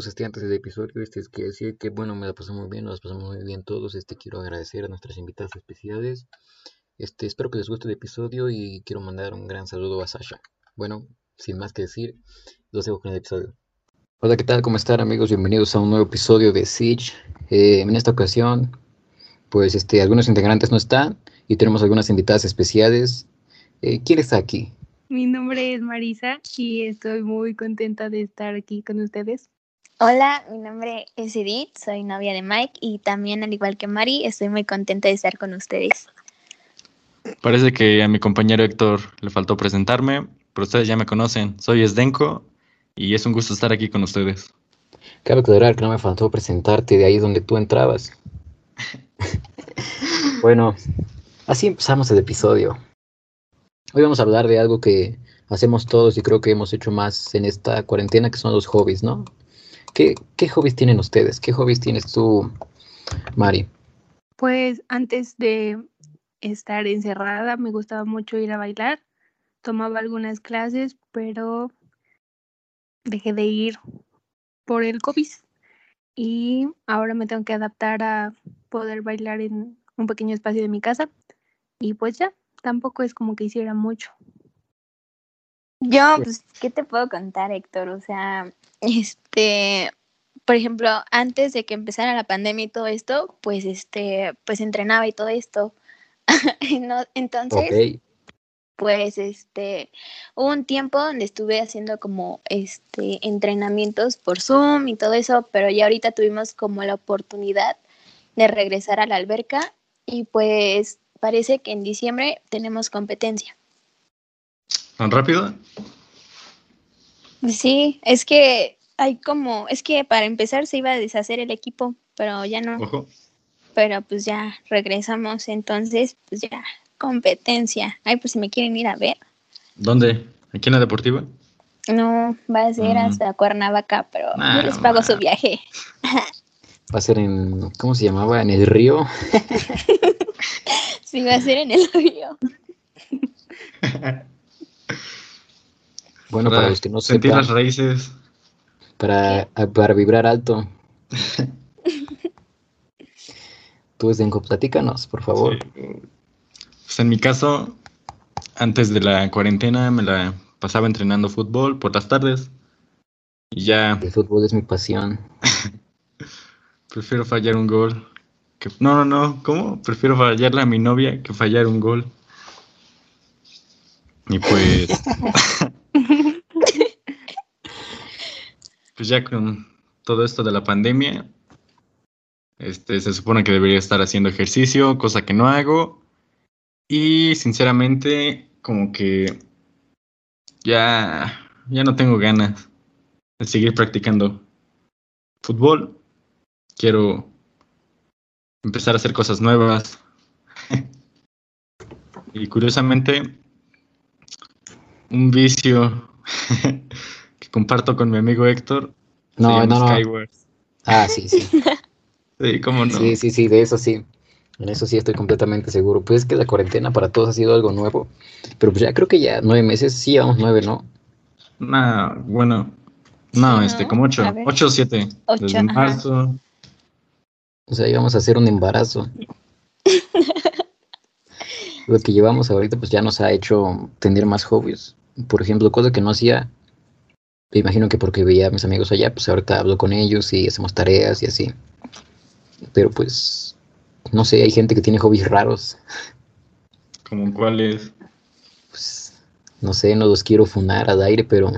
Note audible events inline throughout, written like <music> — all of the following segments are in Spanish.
amigos, este antes del episodio, este es que decir que bueno, me la pasé muy bien, nos pasamos muy bien todos, este quiero agradecer a nuestras invitadas especiales, este espero que les guste el episodio y quiero mandar un gran saludo a Sasha. Bueno, sin más que decir, los dejo con el episodio. Hola, ¿qué tal? ¿Cómo están amigos? Bienvenidos a un nuevo episodio de Siege. Eh, en esta ocasión, pues este, algunos integrantes no están y tenemos algunas invitadas especiales. Eh, ¿Quién está aquí? Mi nombre es Marisa y estoy muy contenta de estar aquí con ustedes. Hola, mi nombre es Edith, soy novia de Mike y también, al igual que Mari, estoy muy contenta de estar con ustedes. Parece que a mi compañero Héctor le faltó presentarme, pero ustedes ya me conocen. Soy Esdenko y es un gusto estar aquí con ustedes. Cabe aclarar que no me faltó presentarte de ahí donde tú entrabas. <laughs> bueno, así empezamos el episodio. Hoy vamos a hablar de algo que hacemos todos y creo que hemos hecho más en esta cuarentena, que son los hobbies, ¿no? ¿Qué, qué hobbies tienen ustedes? ¿Qué hobbies tienes tú, Mari? Pues antes de estar encerrada me gustaba mucho ir a bailar. Tomaba algunas clases, pero dejé de ir por el COVID. Y ahora me tengo que adaptar a poder bailar en un pequeño espacio de mi casa. Y pues ya, tampoco es como que hiciera mucho. Yo, pues, ¿qué te puedo contar, Héctor? O sea, este, por ejemplo, antes de que empezara la pandemia y todo esto, pues, este, pues entrenaba y todo esto. <laughs> entonces, pues, este, hubo un tiempo donde estuve haciendo como, este, entrenamientos por Zoom y todo eso, pero ya ahorita tuvimos como la oportunidad de regresar a la alberca y pues parece que en diciembre tenemos competencia. ¿Tan rápido? Sí, es que hay como, es que para empezar se iba a deshacer el equipo, pero ya no. Ojo. Pero pues ya regresamos, entonces pues ya, competencia. Ay, pues si me quieren ir a ver. ¿Dónde? ¿Aquí en la deportiva? No, va a ser mm. hasta Cuernavaca, pero ah, yo les pago su viaje. Va a ser en, ¿cómo se llamaba? En el río. <laughs> Sí, va a ser en el río. <laughs> bueno, para, los que no sepan. Sentir las raíces. Para, para vibrar alto. <laughs> Tú, Denko, platícanos, por favor. Pues en mi caso, antes de la cuarentena me la pasaba entrenando fútbol por las tardes. Y ya. El fútbol es mi pasión. <laughs> Prefiero fallar un gol no, no, no, ¿cómo? Prefiero fallarle a mi novia que fallar un gol. Y pues. <laughs> pues ya con todo esto de la pandemia, este, se supone que debería estar haciendo ejercicio, cosa que no hago. Y sinceramente, como que ya, ya no tengo ganas de seguir practicando fútbol. Quiero empezar a hacer cosas nuevas. <laughs> y curiosamente, un vicio <laughs> comparto con mi amigo Héctor. No, no, no. Ah, sí, sí. <laughs> sí, cómo no. Sí, sí, sí, de eso sí. En eso sí estoy completamente seguro. Pues es que la cuarentena para todos ha sido algo nuevo. Pero pues ya creo que ya nueve meses, sí llevamos nueve, ¿no? No, bueno. No, este, como ocho. Ocho o siete. Ocho, Desde marzo. O sea, íbamos a hacer un embarazo. <laughs> Lo que llevamos ahorita pues ya nos ha hecho tener más hobbies. Por ejemplo, cosas que no hacía, me imagino que porque veía a mis amigos allá, pues ahorita hablo con ellos y hacemos tareas y así. Pero pues, no sé, hay gente que tiene hobbies raros. ¿Como cuáles? Pues, no sé, no los quiero funar al aire, pero...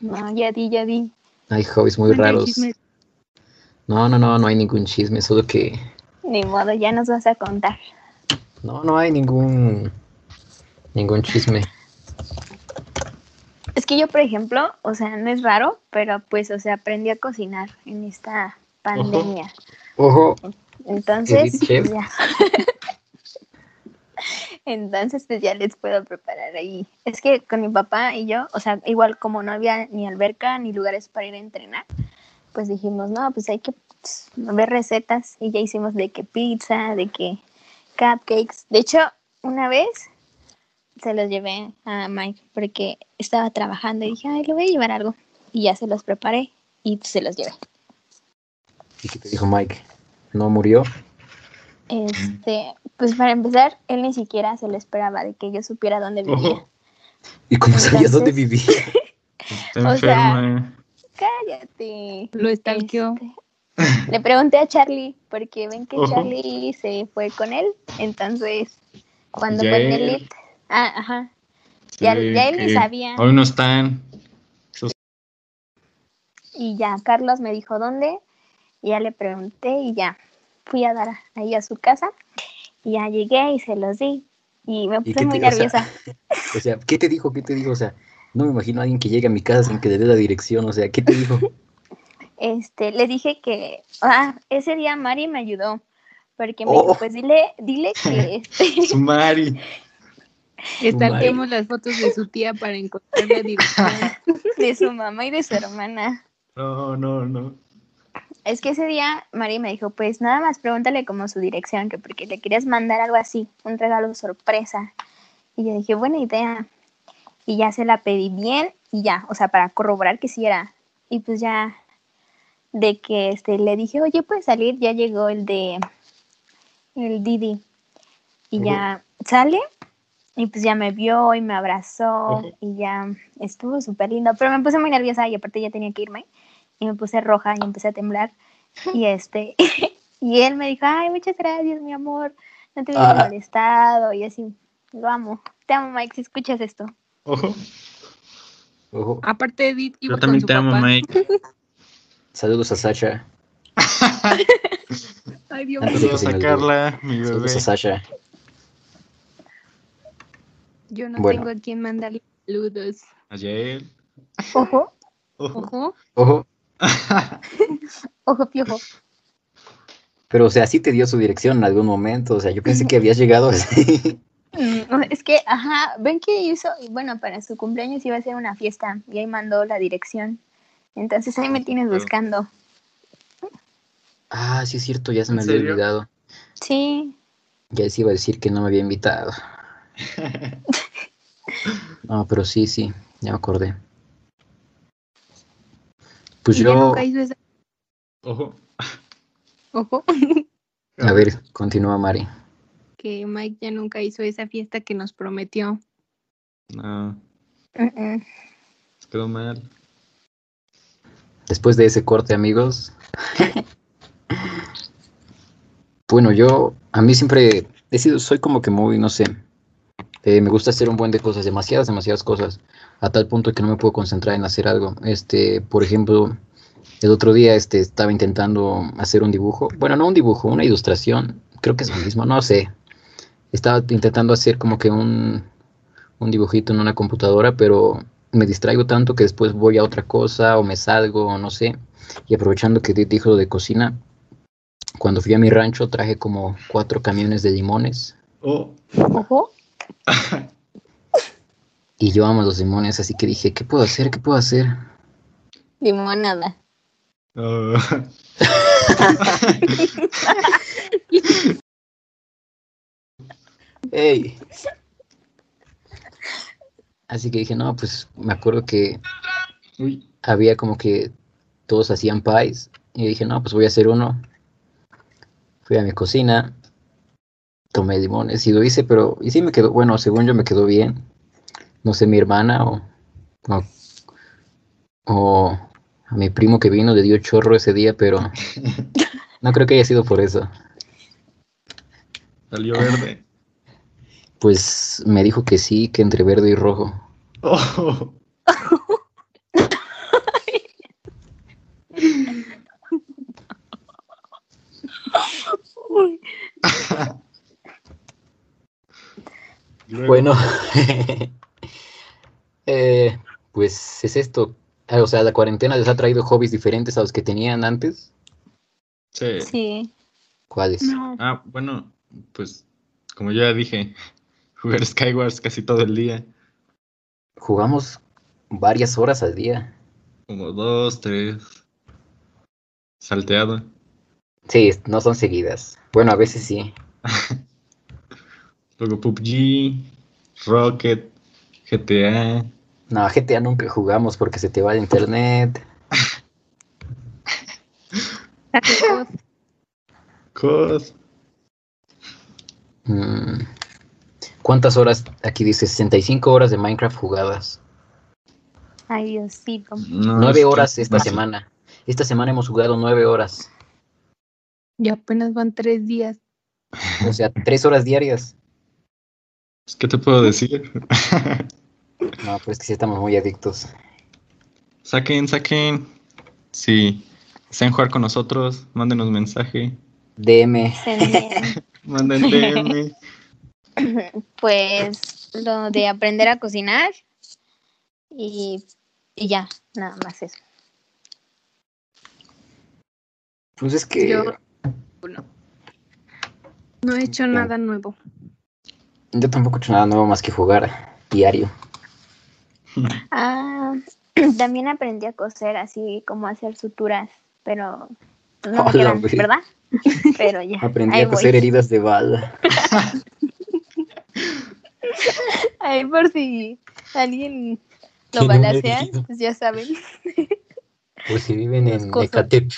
No, ya di, ya di. Hay hobbies muy raros. No, no, no, no hay ningún chisme, solo que... Ni modo, ya nos vas a contar. No, no hay ningún... ningún chisme. <laughs> Es que yo, por ejemplo, o sea, no es raro, pero pues, o sea, aprendí a cocinar en esta pandemia. Ojo. Entonces, pues, ya. <laughs> Entonces, pues ya les puedo preparar ahí. Es que con mi papá y yo, o sea, igual como no había ni alberca ni lugares para ir a entrenar, pues dijimos, no, pues hay que pues, ver recetas y ya hicimos de que pizza, de que cupcakes. De hecho, una vez se los llevé a Mike porque estaba trabajando y dije, ay, le voy a llevar algo. Y ya se los preparé y se los llevé. ¿Y qué te dijo Mike? ¿No murió? Este, pues para empezar, él ni siquiera se lo esperaba de que yo supiera dónde vivía. ¿Y cómo sabías dónde Entonces- vivía? <laughs> está O sea, enferma. Cállate. Lo estalqueó. Este, le pregunté a Charlie, porque ven que. Charlie se fue con él. Entonces, cuando Ya fue el él. Ah, ajá, ya- ya él ni sabía. Hoy no están. Esos- y ya Carlos me dijo dónde, y ya le pregunté y ya fui a dar ahí a su casa, y ya llegué y se los di. Y me ¿Y puse muy te- o sea, nerviosa. <laughs> O sea, ¿qué te dijo? ¿Qué te dijo? O sea, no me imagino a alguien que llegue a mi casa sin que le dé la dirección. O sea, ¿qué te dijo? <laughs> Este, le dije que, ah, ese día Mari me ayudó, porque me Oh. dijo, pues dile, dile que, este, <laughs> Su Mari. Estalquemos las fotos de su tía para encontrar la dirección. de su mamá y de su hermana. No, no, no. Es que ese día Mari me dijo, pues nada más pregúntale como su dirección, que porque le querías mandar algo así, un regalo sorpresa. Y yo dije, buena idea. Y ya se la pedí bien y ya, o sea, para corroborar que sí era. Y pues ya, de que este, le dije, oye, puedes salir, ya llegó el de, el Didi. Y ya sale y pues ya me vio y me abrazó y ya estuvo súper lindo. Pero me puse muy nerviosa y aparte ya tenía que irme y me puse roja y empecé a temblar. Y <laughs> este, <laughs> y él me dijo, ay, muchas gracias, mi amor, no te hubiera Ah. molestado. Y así, lo amo. Te amo, Mike, si escuchas esto. Ojo. Ojo. Aparte, Edith Yo también te amo, papá. Mike. <laughs> Saludos a Sasha. Ay, Dios mío. Saludos a. Carla, mi bebé. Saludos a Sasha. Yo no Bueno. tengo a quien mandarle saludos. Ayer. Ojo, Ojo. Ojo. Ojo. <laughs> ojo, piojo. Pero, o sea, sí te dio su dirección en algún momento. O sea, yo pensé que habías llegado así. <laughs> Mm, Es que, ajá, ven que hizo, y bueno, para su cumpleaños iba a ser una fiesta y ahí mandó la dirección. Entonces ahí me tienes buscando. Ah, sí es cierto, ya se me ¿En había serio? olvidado. Sí, Ya les iba a decir que no me había invitado. <laughs> No, pero sí, sí, ya me acordé. Pues yo, nunca hizo esa. Ojo. Ojo. a ver, continúa Mari. Que Mike ya nunca hizo esa fiesta que nos prometió. No, se quedó mal. Después de ese corte, amigos. <laughs> bueno, yo, a mí siempre he sido, soy como que muy, no sé, eh, me gusta hacer un buen de cosas, demasiadas, demasiadas cosas, a tal punto que no me puedo concentrar en hacer algo. Este, por ejemplo, el otro día, este, estaba intentando hacer un dibujo, bueno, no un dibujo, una ilustración, creo que es lo mismo, no sé. Estaba intentando hacer como que un, un dibujito en una computadora, pero me distraigo tanto que después voy a otra cosa o me salgo o no sé. Y aprovechando que dijo lo de cocina, cuando fui a mi rancho traje como cuatro camiones de limones Oh. Ojo. Y yo amo los limones, así que dije, ¿qué puedo hacer? ¿Qué puedo hacer? Limonada. <laughs> ¡Ey! Así que dije, no, pues me acuerdo que Uy. había como que todos hacían pies y dije, no, pues voy a hacer uno. Fui a mi cocina, tomé limones y lo hice, pero y sí me quedó, bueno, según yo me quedó bien. No sé, mi hermana o, o, o a mi primo que vino le dio chorro ese día, pero <laughs> no creo que haya sido por eso. Salió verde. Pues me dijo que sí, que entre verde y rojo. Oh. <laughs> Uy, Bueno, <laughs> eh, pues es esto. Ah, O sea, la cuarentena les ha traído hobbies diferentes a los que tenían antes. Sí. Sí. ¿Cuáles? No. Ah, bueno, pues como ya dije, <laughs> jugar Skywars casi todo el día. Jugamos varias horas al día. Como dos, tres. Salteado. Sí, no son seguidas. Bueno, a veces sí. <laughs> Luego PUBG, Rocket, GTA. No, GTA nunca jugamos porque se te va el internet. Cos. Mm, ¿Cuántas horas? Aquí dice 65 horas de Minecraft jugadas. Ay, Diosito. No, Nueve es horas esta semana. Esta semana hemos jugado nueve horas. Y apenas van tres días. O sea, tres horas diarias. ¿Qué te puedo decir? No, pues que sí estamos muy adictos. saquen, saquen. Si desean jugar con nosotros, mándenos mensaje. DM. Manden DM. <laughs> Pues lo de aprender a cocinar y, y ya, nada más eso. Pues es que Yo- No, no he hecho nada nuevo. Tampoco he hecho nada nuevo más que jugar diario. Ah, <clears throat> también aprendí a coser así como hacer suturas, pero no me Hola, quedan. ¿verdad? <laughs> Pero ya. Aprendí ahí a coser voy. heridas de bala. <laughs> Ahí por si alguien lo herido. pues ya saben. Pues si viven <laughs> en. Ecatepec.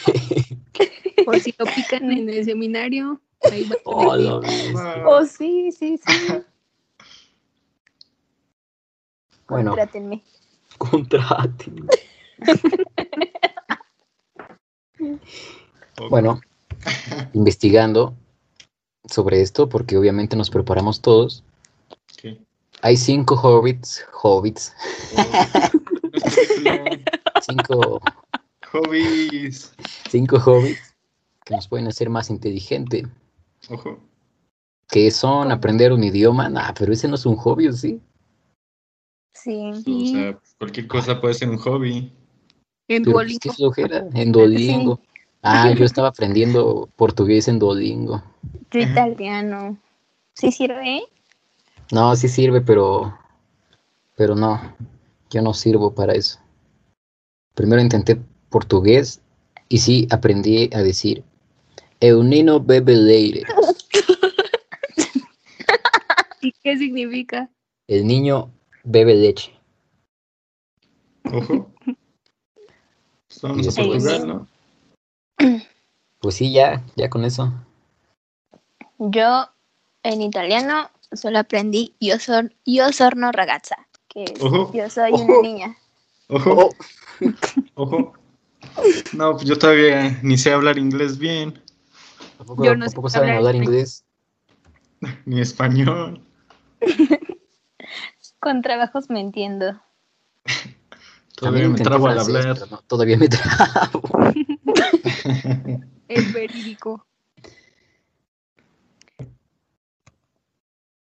O si lo pican en el seminario, <laughs> <laughs> bestia. Oh, sí, sí, sí. <laughs> Bueno, Contrátenme. contraten. Bueno, investigando sobre esto, porque obviamente nos preparamos todos. Ok. Hay cinco hobbits, hobbits, cinco, Hobbies. cinco hobbits que nos pueden hacer más inteligente. Ojo. Que son aprender un idioma. Nah, pero ese no es un hobby, ¿o ¿sí? Sí. O sea, cualquier cosa puede ser un hobby. En Duolingo. qué flojera. En Duolingo. Ah, yo estaba aprendiendo portugués en Duolingo. Yo italiano. ¿Sí sirve? No, sí sirve, pero. Pero no. Yo no sirvo para eso. Primero intenté portugués y sí aprendí a decir. Eunino bebe leire. <laughs> ¿Y qué significa? El niño bebe leche. Ojo. Pues Vamos a Portugal, ¿no? <clears throat> Pues sí, ya, ya con eso. Yo en italiano solo aprendí yo, son, yo sorno ragazza, que es Ojo. yo soy Ojo. una niña. Ojo. Ojo. No, pues yo todavía ni sé hablar inglés bien, Tampoco, Yo no sé tampoco saben hablar hablar inglés. <laughs> ni español. <laughs> Con trabajos me entiendo. <laughs> Todavía me trabo al hablar. no, todavía me trabo. Es verídico.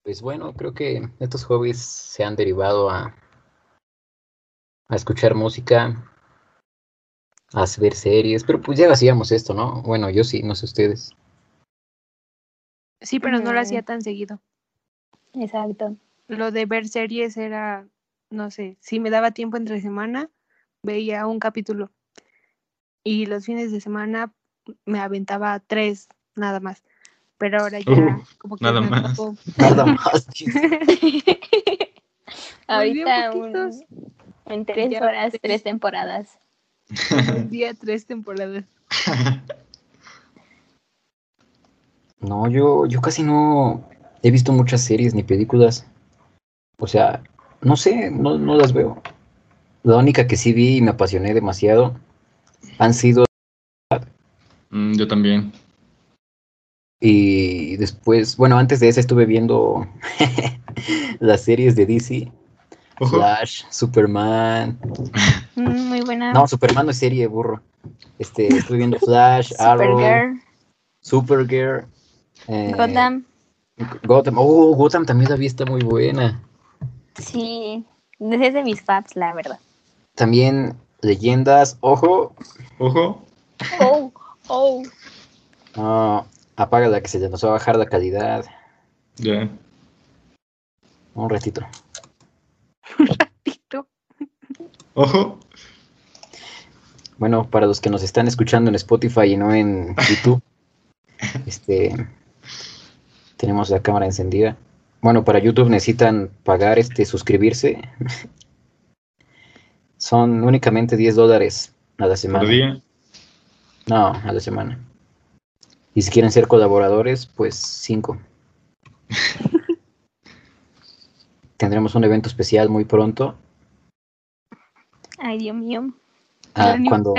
Pues bueno, creo que estos hobbies se han derivado a, a escuchar música, a ver series, pero pues ya hacíamos esto, ¿no? Bueno, yo sí, no sé ustedes. Sí, pero no lo hacía tan seguido. Exacto. Lo de ver series era, no sé, si me daba tiempo entre semana, veía un capítulo. Y los fines de semana me aventaba tres, nada más. Pero ahora ya Uh, como que nada me más. <laughs> Nada más. <laughs> <laughs> Ahorita un- en tres Ya horas, tres temporadas. Un <laughs> día, tres temporadas. No, yo, yo casi no he visto muchas series ni películas. O sea, no sé, no, no las veo. La única que sí vi y me apasioné demasiado han sido Mm, yo también. y después, bueno, antes de esa estuve viendo <laughs> las series de DC, Flash, Superman. Mm, Muy buena. No, Superman no es serie, burro. Este, estuve viendo Flash, <laughs> Arrow, Supergirl, Supergirl, eh, Gotham. Gotham. Oh, Gotham también la vi, está muy buena. Sí, es de mis faps, la verdad. También leyendas, ojo, Ojo. Oh, oh. no, apaga la que se nos va a bajar la calidad. Ya. Un ratito. <laughs> Tito. Ojo. Bueno, para los que nos están escuchando en Spotify y no en YouTube, <laughs> este tenemos la cámara encendida. Bueno, para YouTube necesitan pagar este suscribirse. <laughs> Son únicamente 10 dólares a la semana. Por día. No, a la semana. Y si quieren ser colaboradores, pues cinco. Tendremos un evento especial muy pronto. Ay, Dios mío. Ah, cuando...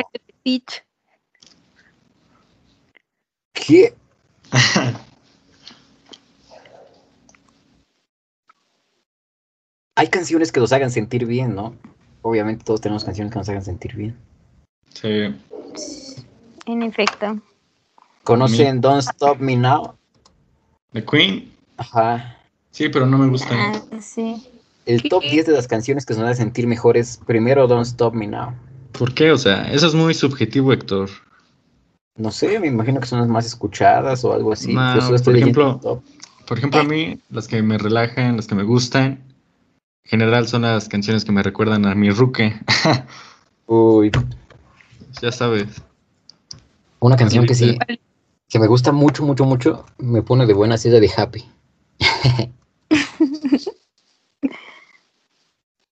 ¿Qué? <laughs> Hay canciones que nos hagan sentir bien, ¿no? Obviamente todos tenemos canciones que nos hagan sentir bien. Sí. En efecto. ¿Conocen Don't Stop Me Now? The Queen. Ajá. Sí, pero no me gusta. Ah, sí. El top 10 de las canciones que nos hacen sentir mejores, primero Don't Stop Me Now. ¿Por qué? O sea, eso es muy subjetivo, Héctor. No sé, me imagino que son las más escuchadas o algo así. No, Yo solo por ejemplo. Por ejemplo, a mí, las que me relajan, las que me gustan, en general son las canciones que me recuerdan a mi ruque. <laughs> Uy, ya sabes. una canción que sí, que me gusta mucho, mucho, mucho, me pone de buena es la de Happy. <laughs>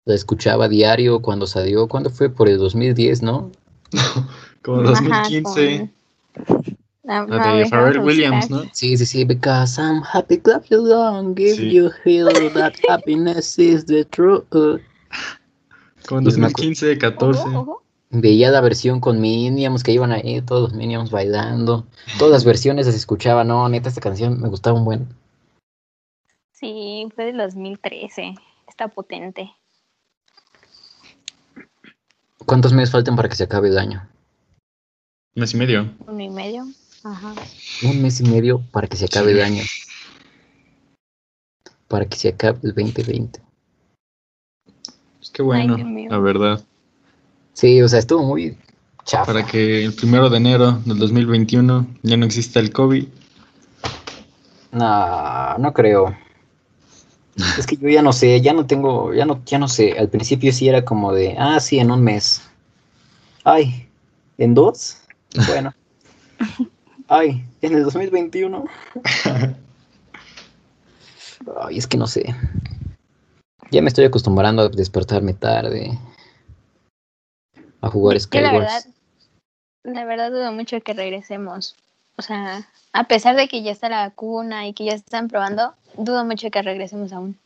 La escuchaba a diario cuando salió, ¿cuándo fue? Por el 2010, ¿no? <laughs> Como Ajá, 2015. con- Ah, La no, a de Pharrell Williams. ¿no? Sí, sí, sí, because I'm happy, clap you long, give Sí. you feel that <laughs> happiness is the truth. Como en Pues me acu- 2015, 14. Ojo, ojo. Veía la versión con Minions que iban ahí, todos los Minions bailando. Todas las versiones las escuchaba, no, neta, esta canción me gustaba un buen. Sí, fue del 2013. Está potente. ¿Cuántos meses faltan para que se acabe el año? Un mes y medio. Uno y medio. Ajá. Un mes y medio para que se acabe el año. Para que se acabe el 2020. Pues qué bueno, Dios mío. la verdad. Sí, o sea, estuvo muy chafa. Para que el primero de enero del 2021 ya no exista el COVID. No, no creo. Es que yo ya no sé, ya no tengo, ya no, ya no sé. Al principio sí era como de, ah, sí, en un mes. Ay, ¿en dos? Bueno. Ay, en el 2021. <laughs> Ay, es que no sé. Ya me estoy acostumbrando a despertarme tarde. A jugar Yo la Skywars. verdad, la verdad dudo mucho que regresemos. O sea, a pesar de que ya está la vacuna y que ya están probando, dudo mucho que regresemos aún.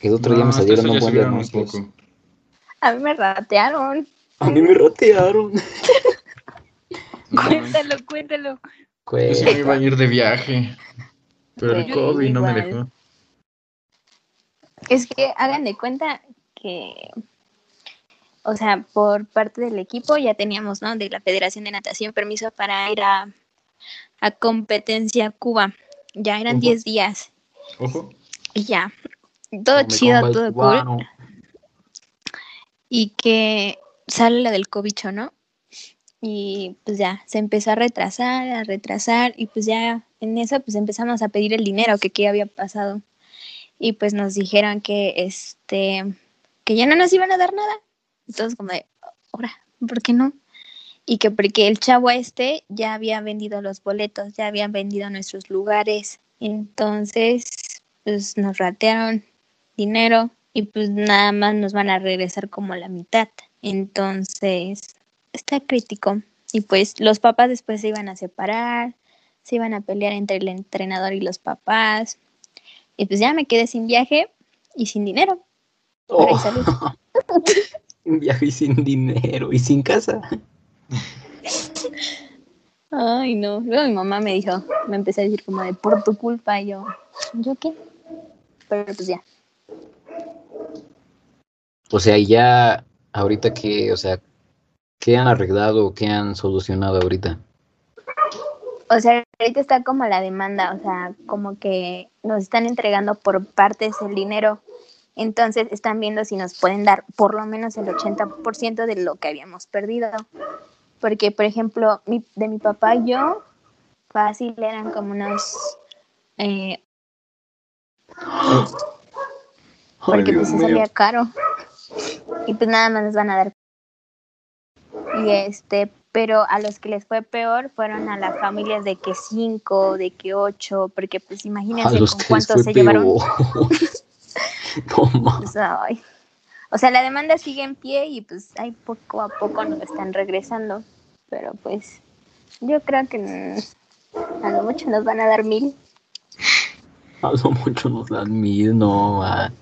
El otro día No, me hasta salieron un buen poco. A mí me ratearon. A mí me ratearon. <laughs> Cuéntalo, cuéntalo. Yo sí me iba a ir de viaje. Pero el COVID no me dejó. Es que hagan de cuenta que, o sea, por parte del equipo ya teníamos, ¿no? De la Federación de Natación permiso para ir a, a competencia Cuba. Ya eran Ujú. 10 días y ya. Todo chido, todo cool. cubano. y que sale la del cobicho, ¿no? Y pues ya, se empezó a retrasar, a retrasar, y pues ya en eso pues empezamos a pedir el dinero que qué había pasado. Y pues nos dijeron que este, que ya no nos iban a dar nada. Entonces como de, ahora, ¿por qué no? Y que porque el chavo este ya había vendido los boletos, ya habían vendido nuestros lugares. Entonces, pues nos ratearon dinero y pues nada más nos van a regresar como la mitad. Entonces, está crítico. Y pues los papás después se iban a separar, se iban a pelear entre el entrenador y los papás. Y pues ya me quedé sin viaje y sin dinero. Oh, <laughs> un viaje y sin dinero y sin casa. Ay, no. Luego mi mamá me dijo, me empecé a decir como de por tu culpa. Y yo, ¿yo qué? Pero pues ya. O sea, ya ahorita que, o sea, ¿qué han arreglado o qué han solucionado ahorita? O sea, ahorita está como la demanda, o sea, como que nos están entregando por partes el dinero. Entonces están viendo si nos pueden dar por lo menos el 80% de lo que habíamos perdido. Porque, por ejemplo, mi- de mi papá y yo, fácil eran como unos... eh, porque pues salía caro. Y pues nada más nos van a dar. Y este, pero a los que les fue peor fueron a las familias de que cinco, de que ocho, porque pues imagínense con cuántos se llevaron. <laughs> <laughs> no Pues, ay. O sea, la demanda sigue en pie y pues ahí poco a poco nos están regresando. Pero pues Yo creo que a lo mucho nos van a dar mil. <laughs> A lo mucho nos dan mil, no. va.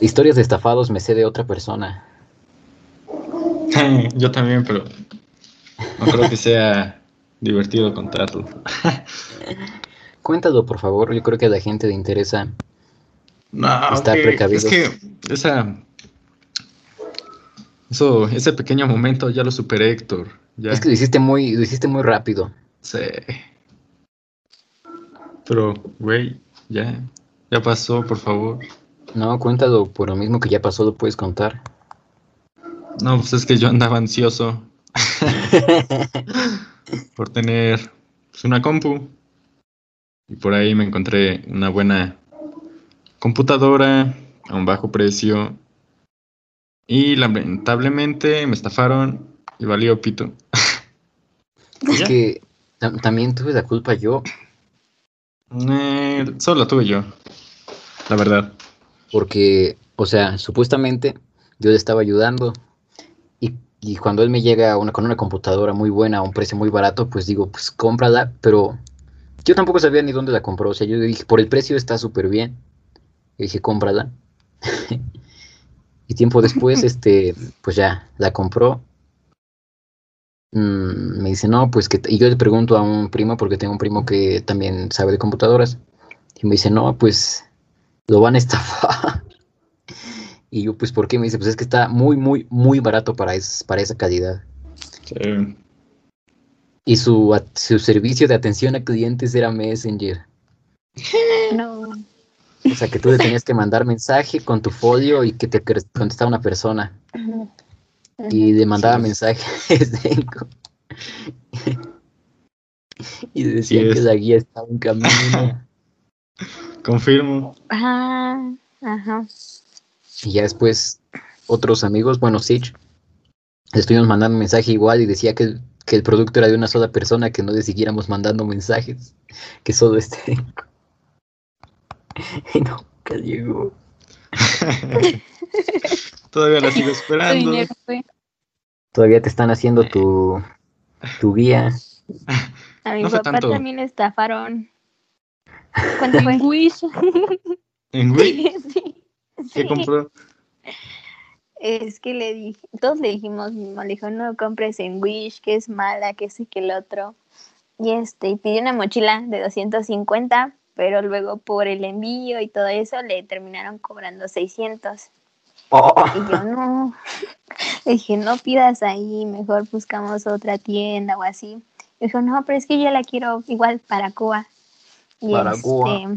Historias de estafados me sé de otra persona. <laughs> Yo también, pero no creo que sea divertido contarlo. <laughs> Cuéntalo, por favor. Yo creo que a la gente le interesa. No, Estar precavidos. Es que esa, eso, ese pequeño momento ya lo superé, Héctor. Ya Es que lo hiciste muy, lo hiciste muy rápido. sé. Pero, güey, ya, ya pasó, por favor. No, cuéntalo por lo mismo que ya pasó, lo puedes contar. No, pues es que yo andaba ansioso <laughs> por tener pues, una compu. Y por ahí me encontré una buena computadora a un bajo precio. Y lamentablemente me estafaron y valió pito. <laughs> Es que tam- también tuve la culpa yo, Eh, solo la tuve yo, la verdad. porque, o sea, supuestamente yo le estaba ayudando. Y, y cuando él me llega una, con una computadora muy buena a un precio muy barato, pues digo, pues cómprala. Pero yo tampoco sabía ni dónde la compró. O sea, yo dije, por el precio está súper bien. Y dije, cómprala. <laughs> y tiempo después, <laughs> este, pues ya, la compró. Mm, me dice, no, pues que... Y yo le pregunto a un primo, porque tengo un primo que también sabe de computadoras. Y me dice, no, pues lo van a estafar. <laughs> Y yo, pues, ¿por qué? Me dice, pues es que está muy, muy, muy barato para, es- para esa calidad. Sí. Y su, at- su servicio de atención a clientes era Messenger. No. O sea, que tú le tenías que mandar mensaje con tu folio y que te contestaba una persona. Y le mandaba Sí. mensajes de... y decía Sí que la guía estaba en camino. <laughs> Confirmo. Ah, ajá. Y ya después otros amigos, bueno, Sitch, le estuvimos mandando mensaje igual y decía que, el- que el producto era de una sola persona, que no le siguiéramos mandando mensajes, que solo este. <laughs> y nunca llegó. <laughs> Todavía la sigo esperando. dinero. Todavía te están haciendo tu, tu guía. <laughs> A mi No papá tanto. también estafaron. ¿Cuánto fue? En Wish. ¿En Wii? sí. ¿Qué compró? Es que le dije, todos le dijimos, mi mamá le dijo, no compres en Wish, que es mala, que ese que el otro. Y este, y pidió una mochila de 250, pero luego por el envío y todo eso le terminaron cobrando 600. Oh, Y yo no, <laughs> le dije, no pidas ahí, mejor buscamos otra tienda o así. Y dijo, no, pero es que yo la quiero igual para Cuba. Y Para este, Cuba.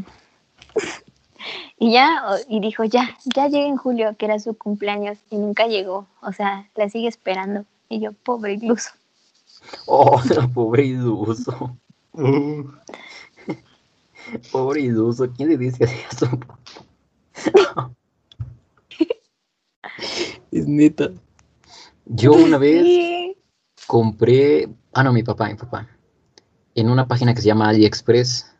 <laughs> y ya, y dijo, ya, ya llega en julio, que era su cumpleaños, y nunca llegó. O sea, la sigue esperando. Y yo, pobre iluso. oh, <laughs> pobre iluso. Uh, Pobre iluso. ¿Quién le dice eso? es neta. Yo una vez compré, ah no, mi papá, mi papá, en una página que se llama AliExpress,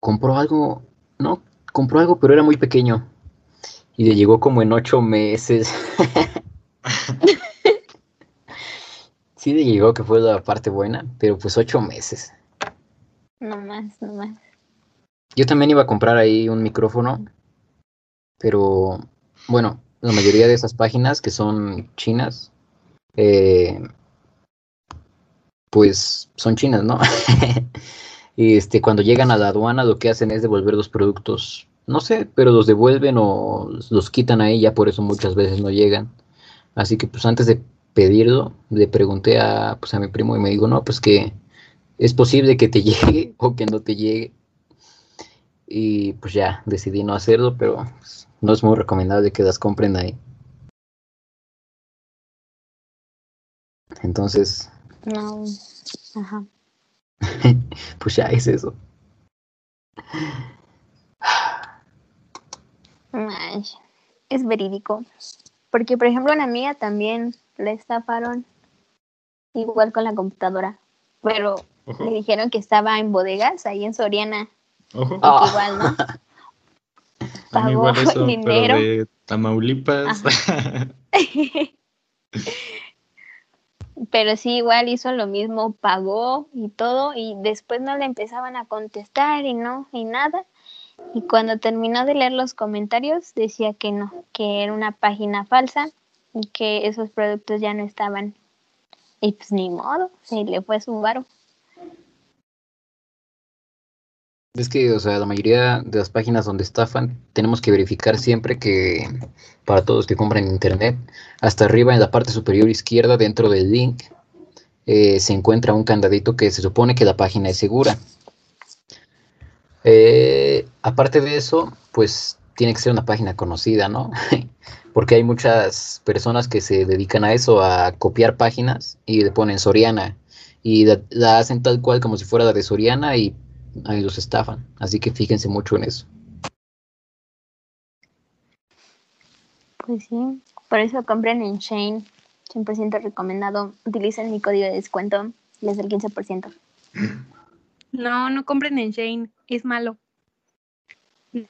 compró algo, no, compró algo, pero era muy pequeño y le llegó como en ocho meses. <laughs> sí le llegó que fue la parte buena, pero pues ocho meses. No más, no más. Yo también iba a comprar ahí un micrófono, pero bueno, la mayoría de esas páginas que son chinas, eh, pues son chinas, ¿no? <laughs> y este, cuando llegan a la aduana lo que hacen es devolver los productos, no sé, pero los devuelven o los quitan ahí, ya por eso muchas veces no llegan. Así que pues antes de pedirlo, le pregunté a, pues, a mi primo y me dijo, no, pues que es posible que te <laughs> llegue o que no te llegue. Y pues ya decidí no hacerlo, pero pues, no es muy recomendable que las compren ahí. Entonces, No. Ajá. <laughs> pues ya es eso. Ay, es verídico. Porque, por ejemplo, una amiga también le estafaron igual con la computadora. Pero le ojo, dijeron que estaba en bodegas ahí en Soriana. ojo. Ah. igual, ¿no? <laughs> Pagó igual eso, dinero. pero de Tamaulipas. <laughs> pero sí igual hizo lo mismo, pagó y todo y después no le empezaban a contestar y no, y nada. Y cuando terminó de leer los comentarios decía que no, que era una página falsa y que esos productos ya no estaban. Y pues ni modo, se le fue su varo. Es que, o sea, la mayoría de las páginas donde estafan, tenemos que verificar siempre que para todos que compran internet, hasta arriba en la parte superior izquierda, dentro del link, eh, se encuentra un candadito que se supone que la página es segura. Eh, aparte de eso, pues tiene que ser una página conocida, ¿no? <laughs> Porque hay muchas personas que se dedican a eso, a copiar páginas y le ponen Soriana y la, la hacen tal cual como si fuera la de Soriana y ahí los estafan. Así que fíjense mucho en eso. Pues sí, por eso compren en Shane. 100% recomendado. Utilicen mi código de descuento. Les da el 15%. No, no compren en Shane, es malo.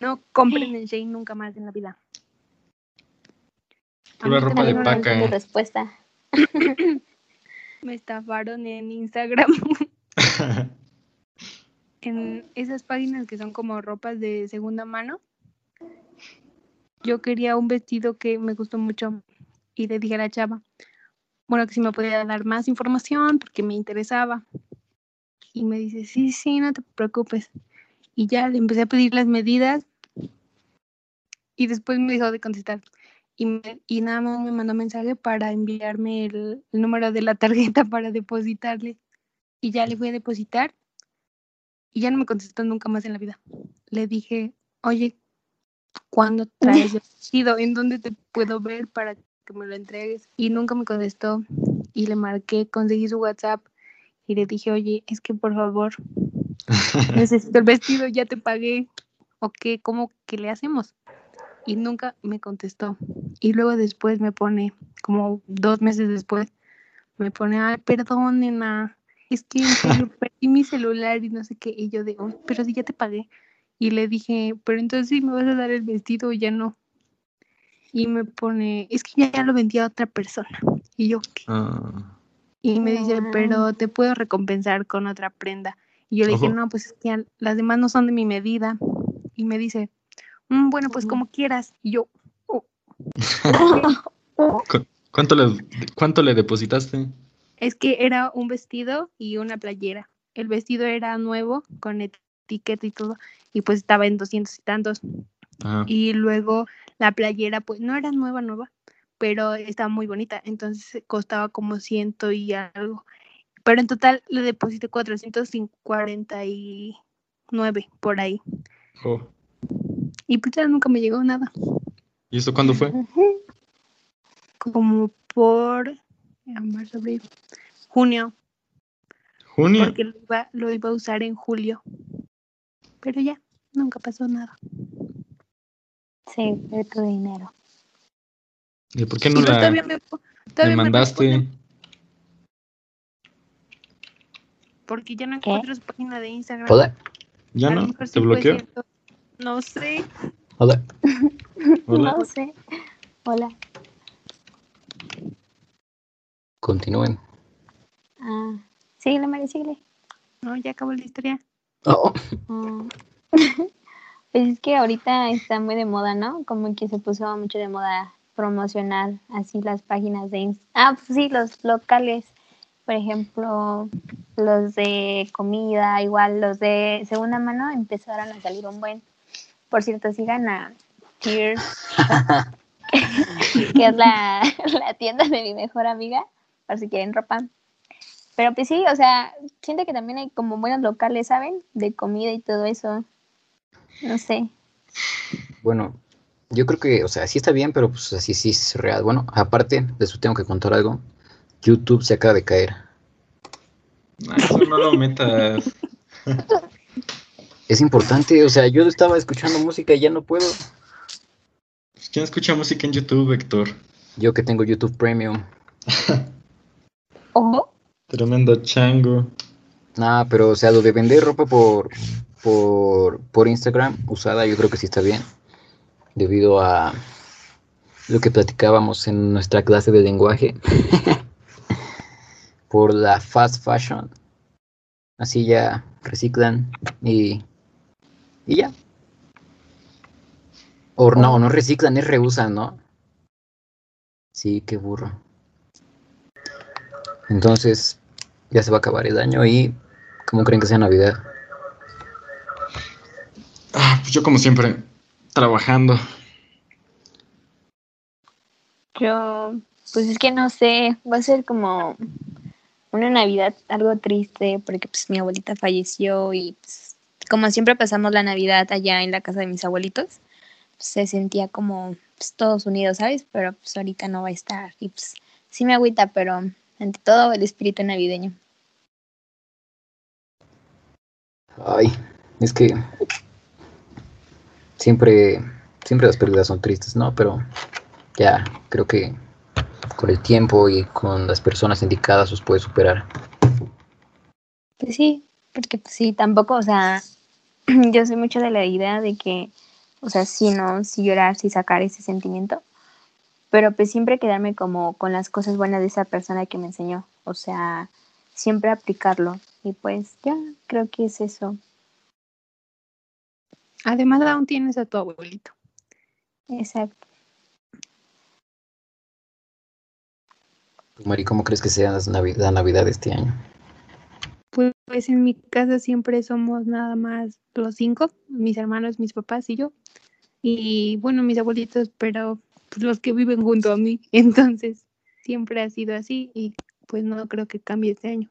No compren en Shane nunca más en la vida. Pura ropa de paca. tu respuesta. <laughs> Me estafaron en Instagram, <laughs> en esas páginas que son como ropas de segunda mano. Yo quería un vestido que me gustó mucho y le dije a la chava, bueno, que si me podía dar más información porque me interesaba. Y me dice, sí, sí, no te preocupes. Y ya le empecé a pedir las medidas y después me dejó de contestar. Y, me- nada más me mandó mensaje para enviarme el, el número de la tarjeta <laughs> para depositarle. Y ya le fui a depositar y ya no me contestó nunca más en la vida. Le dije, oye, ¿cuándo traes el <laughs> vestido? ¿En dónde te puedo ver para que me lo entregues? Y nunca me contestó. Y le marqué, conseguí su WhatsApp y le dije, oye, es que por favor, <laughs> necesito el vestido, ya te pagué. ¿O qué? ¿Cómo que le hacemos? Y nunca me contestó. Y luego después me pone, como dos meses después, me pone, ay, perdón, nena, es que <laughs> perdí mi celular y no sé qué. Y yo de, "Ay, pero si ya te pagué. Y le dije, pero entonces sí me vas a dar el vestido o ya no. Y me pone, es que ya lo vendí a otra persona. Y yo, ¿qué? Ah, Y me dice, pero te puedo recompensar con otra prenda. Y yo le dije, Ojo. no, pues es que las demás no son de mi medida. Y me dice, "Mm, bueno, pues como quieras. Y yo, "Oh". <laughs> <laughs> ¿cu- ¿Cuánto le, ¿Cuánto le depositaste? Es que era un vestido y una playera. El vestido era nuevo, con etiqueta y todo, y pues estaba en doscientos y tantos. Ajá. Y luego la playera, pues no era nueva, nueva, pero estaba muy bonita. Entonces costaba como ciento y algo. Pero en total le deposité 449 por ahí. Oh. Y pues ya nunca me llegó nada. ¿Y esto cuándo fue? Como por marzo, abril, junio, ¿Junio? porque lo iba, lo iba a usar en julio. Pero ya, nunca pasó nada. Sí, de tu dinero. ¿Y por qué no la todavía me, todavía me me mandaste? responden, porque ya no ¿Qué? encuentro su página de Instagram. Hola, ¿Ya no? ¿Te bloqueó? No sé. hola. <laughs> Hola. No sé. Hola. Continúen. Ah, síguele, Mari, síguele. No, ya acabó la historia. Oh, Mm. <laughs> Pues es que ahorita está muy de moda, ¿no? Como que se puso mucho de moda promocionar así las páginas de Inst- Ah, pues sí, los locales. Por ejemplo, los de comida, igual los de segunda mano empezaron a salir un buen. Por cierto, sigan a Tears, <laughs> <laughs> que es la, la tienda de mi mejor amiga, por si quieren ropa. Pero pues sí, o sea, siento que también hay como buenos locales, ¿saben? De comida y todo eso. No sé. Bueno, yo creo que, o sea, sí está bien, pero pues así sí es real. Bueno, aparte de eso tengo que contar algo. YouTube se acaba de caer. Ah, Eso no lo metas. Es importante, o sea, yo estaba escuchando música y ya no puedo. ¿Quién escucha música en YouTube, Héctor? Yo que tengo YouTube Premium. <laughs> Ojo. Tremendo chango. Nah, pero o sea, lo de vender ropa por, por, por Instagram usada, yo creo que sí está bien. Debido a lo que platicábamos en nuestra clase de lenguaje. <laughs> por la fast fashion. Así ya reciclan y, y ya. O no, no reciclan, es reusan, ¿no? Sí, qué burro. Entonces, ya se va a acabar el año y ¿cómo creen que sea Navidad? Ah, pues yo como siempre, trabajando. Yo, pues es que no sé, va a ser como una Navidad algo triste porque pues mi abuelita falleció y pues, como siempre pasamos la Navidad allá en la casa de mis abuelitos, pues, se sentía como pues, todos unidos, ¿sabes? Pero pues ahorita no va a estar y pues sí me agüita, pero ante todo el espíritu navideño. Ay, es que siempre, siempre las pérdidas son tristes, ¿no? Pero ya creo que con el tiempo y con las personas indicadas los puede superar. Pues sí, porque pues sí, tampoco, o sea, <clears throat> yo soy mucho de la idea de que, o sea, sí, no, sí llorar, sí sacar ese sentimiento, pero pues siempre quedarme como con las cosas buenas de esa persona que me enseñó, o sea, siempre aplicarlo y pues ya, creo que es eso. Además, aún tienes a tu abuelito. Exacto. Mari, ¿cómo crees que sea la Navidad este año? Pues en mi casa siempre somos nada más los cinco, mis hermanos, mis papás y yo. Y bueno, mis abuelitos, pero pues, los que viven junto a mí. <laughs> Entonces, siempre ha sido así y pues no creo que cambie este año.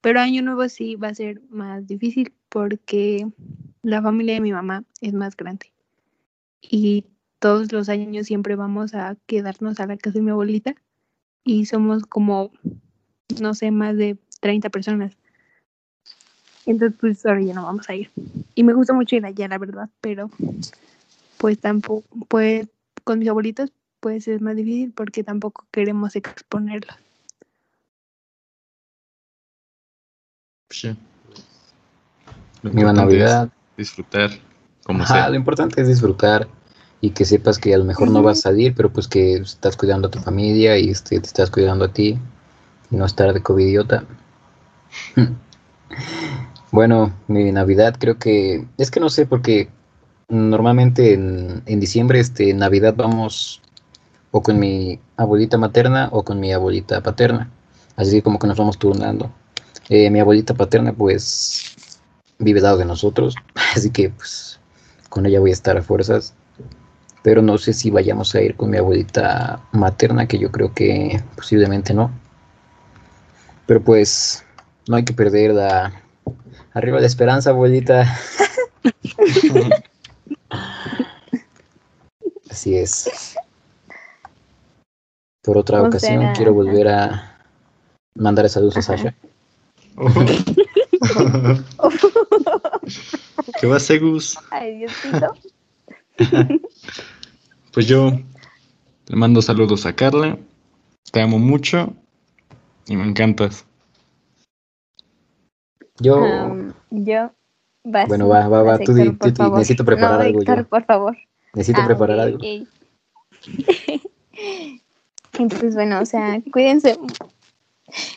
Pero año nuevo sí va a ser más difícil porque la familia de mi mamá es más grande. Y todos los años siempre vamos a quedarnos a la casa de mi abuelita y somos como, no sé, más de 30 personas. Entonces, pues ahora ya no vamos a ir. Y me gusta mucho ir allá, la verdad, pero pues tampoco, pues con mis abuelitos puede ser más difícil porque tampoco queremos exponerlos. Sí. Lo Navidad. disfrutar, como Ajá, sea. Lo importante es disfrutar y que sepas que a lo mejor no vas a salir, pero pues que estás cuidando a tu familia y este, te estás cuidando a ti y no estar de covidiota. <laughs> bueno, mi Navidad creo que es que no sé porque normalmente en, en diciembre, este, Navidad vamos o con mi abuelita materna o con mi abuelita paterna, así como que nos vamos turnando. Eh, mi abuelita paterna pues vive dado de nosotros, <laughs> así que pues con ella voy a estar a fuerzas. Pero no sé si vayamos a ir con mi abuelita materna, que yo creo que posiblemente no. Pero pues no hay que perder la arriba la esperanza, abuelita. <laughs> Así es. Por otra O ocasión quiero volver a mandar saludos a Sasha. <laughs> ¿Qué va? Ay, Diosito. <laughs> Pues yo le mando saludos a Carla. Te amo mucho y me encantas. Yo, Am, yo. vas, bueno, va, va, va, tú, Héctor, tú necesito preparar no, algo Héctor, yo. por favor. Necesito Ah, preparar algo. ok. <laughs> Entonces, bueno, o sea, cuídense,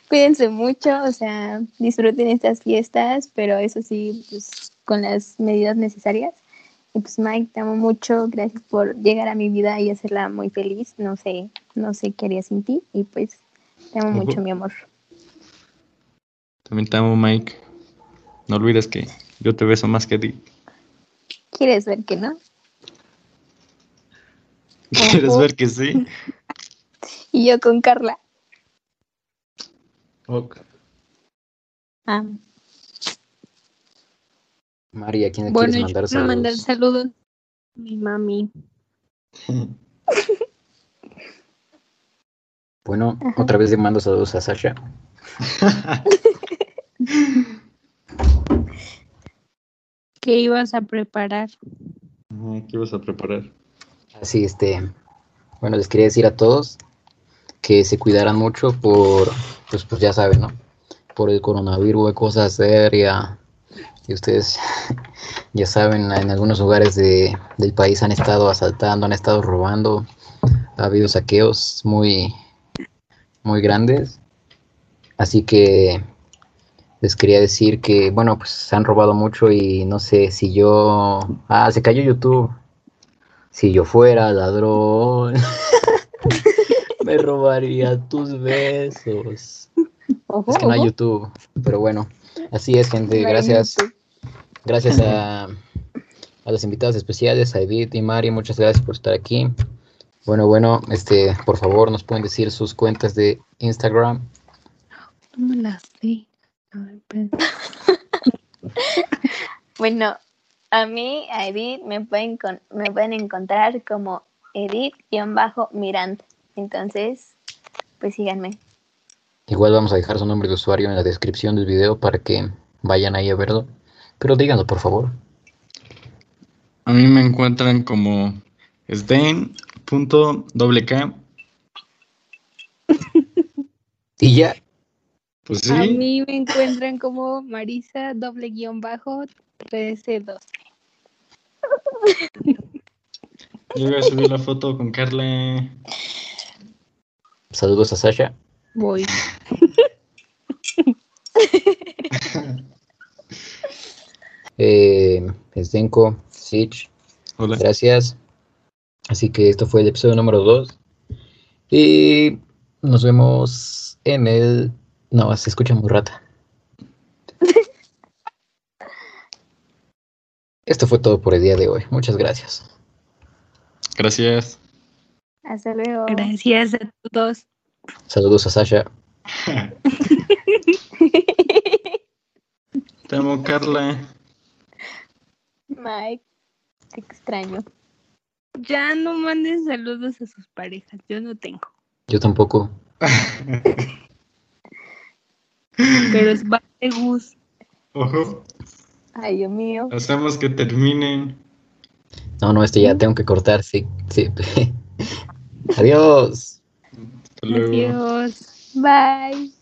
cuídense mucho, o sea, disfruten estas fiestas, pero eso sí, pues con las medidas necesarias. Y pues Mike, te amo mucho, gracias por llegar a mi vida y hacerla muy feliz. No sé, no sé qué haría sin ti y pues te amo mucho, mi amor. También te amo, Mike. No olvides que yo te beso más que a ti. ¿Quieres ver que no? <laughs> ¿Quieres ver que sí? <laughs> Y yo con Carla. Ok. Ah, María, ¿a quién le Bueno, quieres yo mandar quiero mandar saludos? saludos a mi mami. <laughs> Bueno, Ajá. otra vez le mando saludos a Sasha. ¿Qué ibas a preparar? ¿Qué vas a preparar? Así, este, bueno, les quería decir a todos que se cuidaran mucho por, pues, pues ya saben, ¿no? Por el coronavirus, hay cosas serias. Y ustedes <laughs> ya saben, en algunos lugares de, del país han estado asaltando, han estado robando. Ha habido saqueos muy, muy grandes. Así que les quería decir que, bueno, pues se han robado mucho y no sé si yo... Ah, se cayó YouTube. Si yo fuera ladrón, <laughs> me robaría tus besos. Ojo, Es que no hay. YouTube, pero bueno, así es, gente. Gracias, gracias a, a los invitados especiales, a Edith y Mari, muchas gracias por estar aquí. Bueno, bueno, este, por favor, nos pueden decir sus cuentas de Instagram. No me las ver, espera. <laughs> Bueno, a mí, a Edith, me pueden, con- me pueden encontrar como Edith-Mirand. Entonces, pues síganme. Igual vamos a dejar su nombre de usuario en la descripción del video para que vayan ahí a verlo. Pero díganlo, por favor. A mí me encuentran como Sden.wk. <laughs> Y ya, Pues A sí, mí me encuentran como Marisa doble guion bajo 1312. Yo voy a subir la foto con Carla. saludos a Sasha. Voy. <laughs> Eh, Zdenko, Sich, Hola. Gracias. Así que esto fue el episodio número 2. Y nos vemos en el... No, se escucha muy rata. Esto fue todo por el día de hoy. Muchas gracias. Gracias. Hasta luego. Gracias a todos. Saludos a Sasha. <laughs> Te amo, Carla. Mike, te extraño. Ya no manden saludos a sus parejas. Yo no tengo. Yo tampoco. <laughs> Pero es va de Gus. Ojo, Ay, Dios mío. hacemos que terminen. No, no, este ya tengo que cortar. Sí, sí. <laughs> Adiós. Hasta luego. Adiós. Bye.